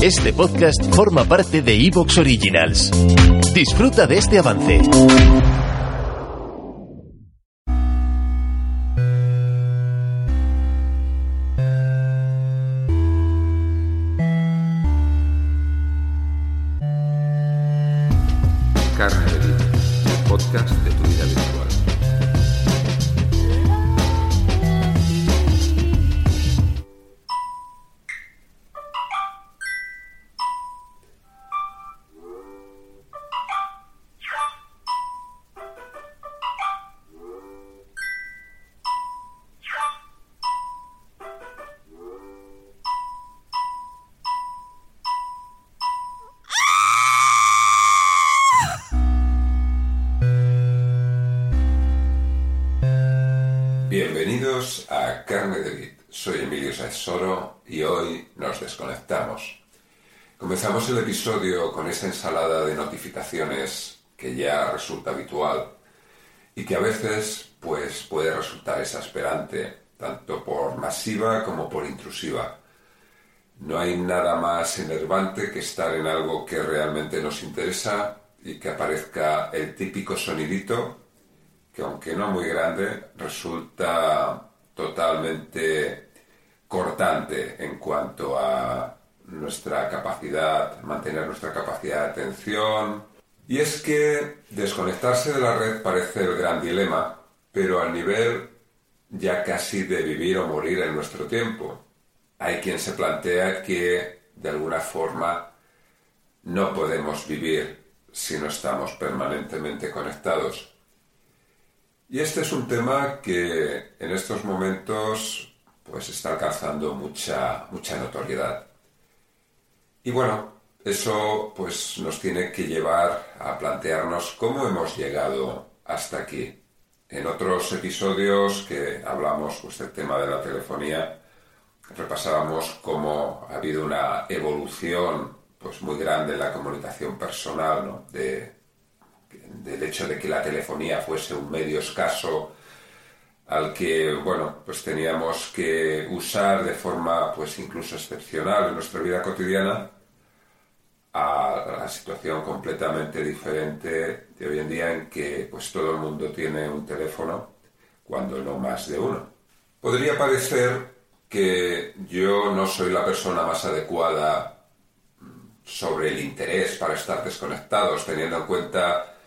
Este podcast forma parte de Evox Originals. Disfruta de este avance. Carne de Vida, el podcast de tu vida virtual. Y hoy nos desconectamos. Comenzamos el episodio con esa ensalada de notificaciones que ya resulta habitual y que a veces pues puede resultar exasperante, tanto por masiva como por intrusiva. No hay nada más enervante que estar en algo que realmente nos interesa y que aparezca el típico sonidito que aunque no muy grande, resulta totalmente cortante en cuanto a nuestra capacidad, mantener nuestra capacidad de atención. Y es que desconectarse de la red parece el gran dilema, pero al nivel ya casi de vivir o morir en nuestro tiempo. Hay quien se plantea que de alguna forma no podemos vivir si no estamos permanentemente conectados. Y este es un tema que en estos momentos pues está alcanzando mucha, mucha notoriedad. Y bueno, eso pues nos tiene que llevar a plantearnos cómo hemos llegado hasta aquí. En otros episodios que hablamos pues, del tema de la telefonía, repasábamos cómo ha habido una evolución pues muy grande en la comunicación personal, ¿no? de del hecho de que la telefonía fuese un medio escaso al que, bueno, pues teníamos que usar de forma, pues incluso excepcional en nuestra vida cotidiana, a la situación completamente diferente de hoy en día en que, pues todo el mundo tiene un teléfono, cuando no más de uno. Podría parecer que yo no soy la persona más adecuada sobre el interés para estar desconectados, teniendo en cuenta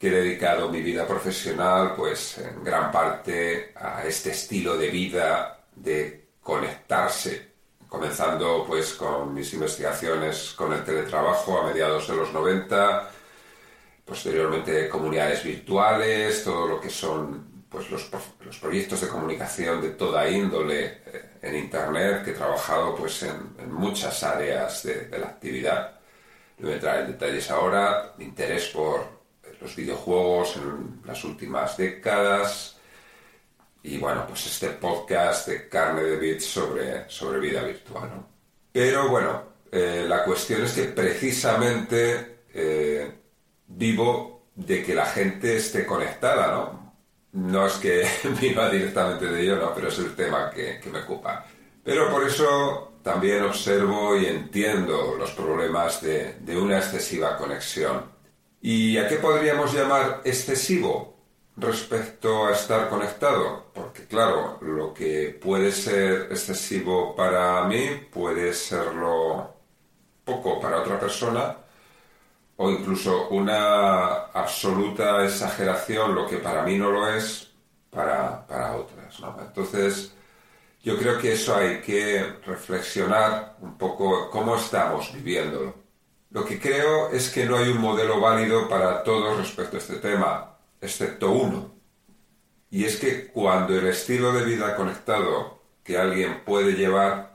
que he dedicado mi vida profesional, pues en gran parte a este estilo de vida de conectarse, comenzando pues con mis investigaciones con el teletrabajo a mediados de los 90, posteriormente comunidades virtuales, todo lo que son pues los, los proyectos de comunicación de toda índole eh, en internet, que he trabajado pues en, en muchas áreas de, de la actividad. No voy a entrar en detalles ahora, interés por los videojuegos en las últimas décadas y bueno, pues este podcast de carne de bits sobre, sobre vida virtual. ¿no? Pero bueno, eh, la cuestión es que precisamente eh, vivo de que la gente esté conectada, ¿no? No es que viva directamente de ello, ¿no? Pero es el tema que, que me ocupa. Pero por eso también observo y entiendo los problemas de, de una excesiva conexión ¿Y a qué podríamos llamar excesivo respecto a estar conectado? Porque claro, lo que puede ser excesivo para mí puede serlo poco para otra persona o incluso una absoluta exageración, lo que para mí no lo es, para, para otras. Entonces, yo creo que eso hay que reflexionar un poco cómo estamos viviéndolo. Lo que creo es que no hay un modelo válido para todos respecto a este tema, excepto uno. Y es que cuando el estilo de vida conectado que alguien puede llevar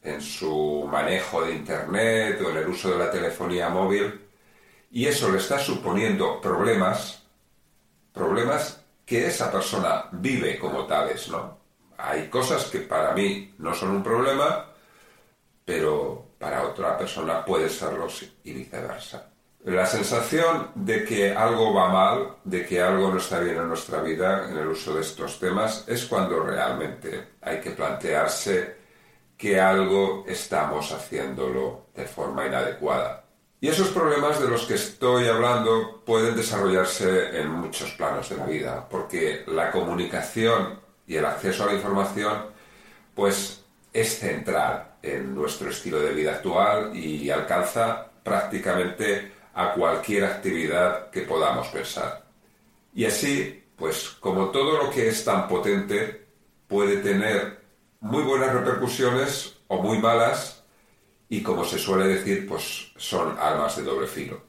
en su manejo de Internet o en el uso de la telefonía móvil, y eso le está suponiendo problemas, problemas que esa persona vive como tales, ¿no? Hay cosas que para mí no son un problema, pero para otra persona puede serlo y viceversa. La sensación de que algo va mal, de que algo no está bien en nuestra vida en el uso de estos temas, es cuando realmente hay que plantearse que algo estamos haciéndolo de forma inadecuada. Y esos problemas de los que estoy hablando pueden desarrollarse en muchos planos de la vida, porque la comunicación y el acceso a la información, pues es central en nuestro estilo de vida actual y alcanza prácticamente a cualquier actividad que podamos pensar. Y así, pues como todo lo que es tan potente puede tener muy buenas repercusiones o muy malas y como se suele decir, pues son armas de doble filo.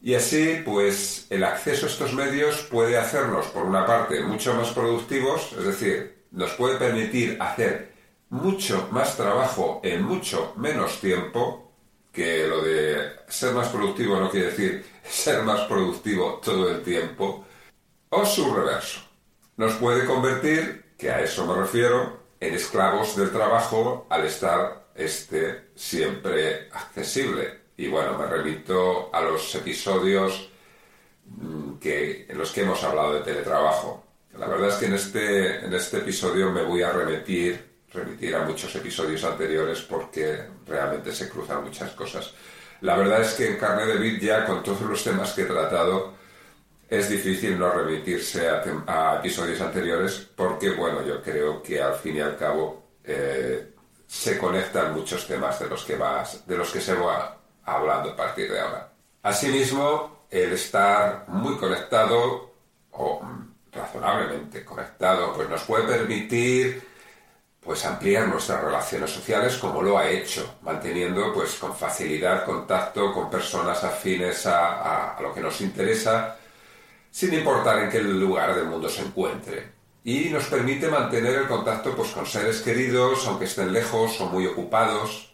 Y así, pues el acceso a estos medios puede hacernos, por una parte, mucho más productivos, es decir, nos puede permitir hacer mucho más trabajo en mucho menos tiempo, que lo de ser más productivo no quiere decir ser más productivo todo el tiempo, o su reverso. Nos puede convertir, que a eso me refiero, en esclavos del trabajo al estar este siempre accesible. Y bueno, me remito a los episodios mm, que, en los que hemos hablado de teletrabajo. La verdad es que en este, en este episodio me voy a remitir remitir a muchos episodios anteriores porque realmente se cruzan muchas cosas. La verdad es que en Carne de Vid ya con todos los temas que he tratado es difícil no remitirse a, episodios anteriores porque, bueno, yo creo que al fin y al cabo eh, se conectan muchos temas de los que vas, de los que se va hablando a partir de ahora. Asimismo, el estar muy conectado o razonablemente conectado, pues nos puede permitir pues ampliar nuestras relaciones sociales como lo ha hecho, manteniendo pues con facilidad contacto con personas afines a, lo que nos interesa, sin importar en qué lugar del mundo se encuentre. Y nos permite mantener el contacto pues con seres queridos, aunque estén lejos o muy ocupados,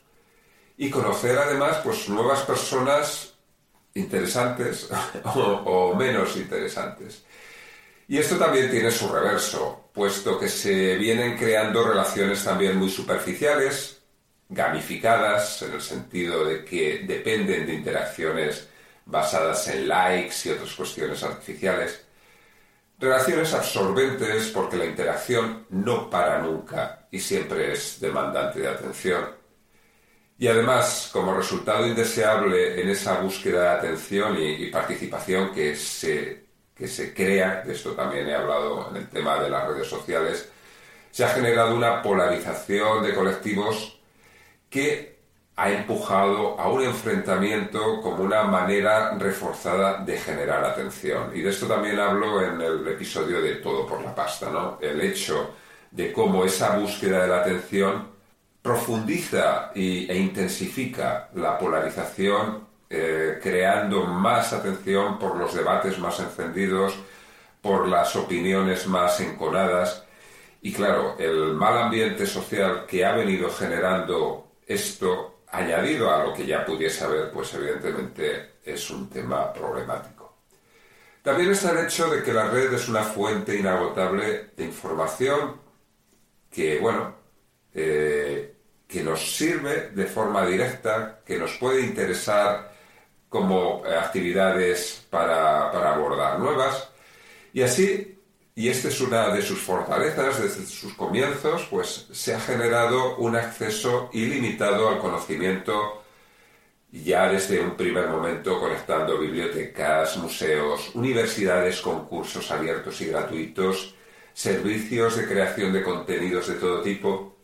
y conocer además pues nuevas personas interesantes o menos interesantes. Y esto también tiene su reverso, puesto que se vienen creando relaciones también muy superficiales, gamificadas, en el sentido de que dependen de interacciones basadas en likes y otras cuestiones artificiales. Relaciones absorbentes porque la interacción no para nunca y siempre es demandante de atención. Y además, como resultado indeseable en esa búsqueda de atención y, participación que se que se crea, de esto también he hablado en el tema de las redes sociales, se ha generado una polarización de colectivos que ha empujado a un enfrentamiento como una manera reforzada de generar atención. Y de esto también hablo en el episodio de Todo por la pasta, ¿no? El hecho de cómo esa búsqueda de la atención profundiza e intensifica la polarización eh, creando más atención por los debates más encendidos, por las opiniones más enconadas. Y claro, el mal ambiente social que ha venido generando esto, añadido a lo que ya pudiese haber, pues evidentemente es un tema problemático. También está el hecho de que la red es una fuente inagotable de información que, bueno, eh, que nos sirve de forma directa, que nos puede interesar como eh, actividades para, abordar nuevas. Y así, y esta es una de sus fortalezas desde sus comienzos, pues se ha generado un acceso ilimitado al conocimiento ya desde un primer momento conectando bibliotecas, museos, universidades, concursos abiertos y gratuitos, servicios de creación de contenidos de todo tipo,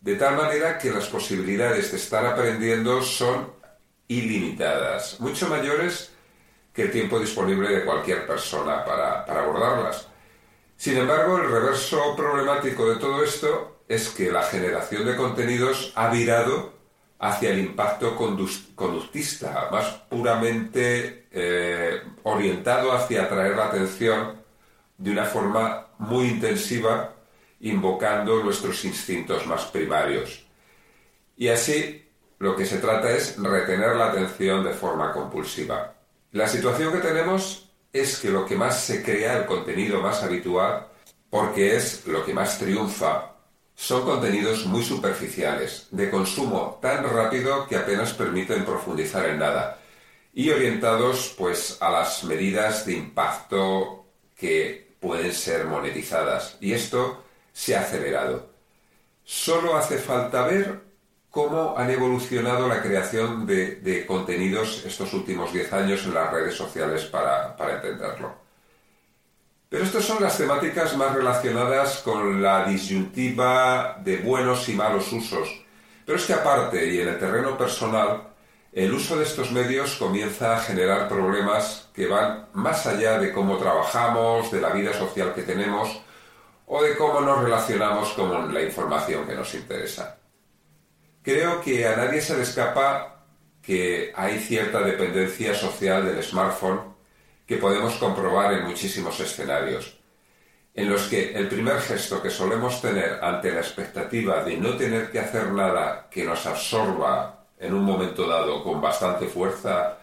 de tal manera que las posibilidades de estar aprendiendo son ilimitadas, mucho mayores que el tiempo disponible de cualquier persona para, abordarlas. Sin embargo, el reverso problemático de todo esto es que la generación de contenidos ha virado hacia el impacto conductista, más puramente eh, orientado hacia atraer la atención de una forma muy intensiva, invocando nuestros instintos más primarios. Y así lo que se trata es retener la atención de forma compulsiva. La situación que tenemos es que lo que más se crea, el contenido más habitual, porque es lo que más triunfa, son contenidos muy superficiales, de consumo tan rápido que apenas permiten profundizar en nada, y orientados pues a las medidas de impacto que pueden ser monetizadas. Y esto se ha acelerado. Solo hace falta ver cómo han evolucionado la creación de, contenidos estos últimos 10 años en las redes sociales para, para entenderlo. Pero estas son las temáticas más relacionadas con la disyuntiva de buenos y malos usos. Pero es que aparte, y en el terreno personal, el uso de estos medios comienza a generar problemas que van más allá de cómo trabajamos, de la vida social que tenemos o de cómo nos relacionamos con la información que nos interesa. Creo que a nadie se le escapa que hay cierta dependencia social del smartphone que podemos comprobar en muchísimos escenarios, en los que el primer gesto que solemos tener ante la expectativa de no tener que hacer nada que nos absorba en un momento dado con bastante fuerza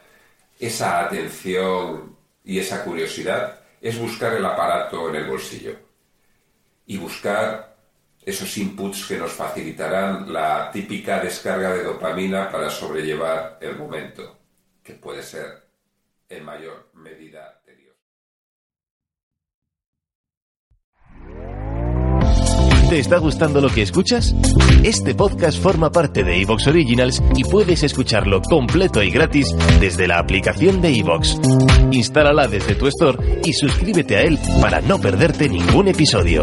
esa atención y esa curiosidad es buscar el aparato en el bolsillo y buscar esos inputs que nos facilitarán la típica descarga de dopamina para sobrellevar el momento, que puede ser en mayor medida ¿Te está gustando lo que escuchas? Este podcast forma parte de Evox Originals y puedes escucharlo completo y gratis desde la aplicación de Evox. Instálala desde tu store y suscríbete a él para no perderte ningún episodio.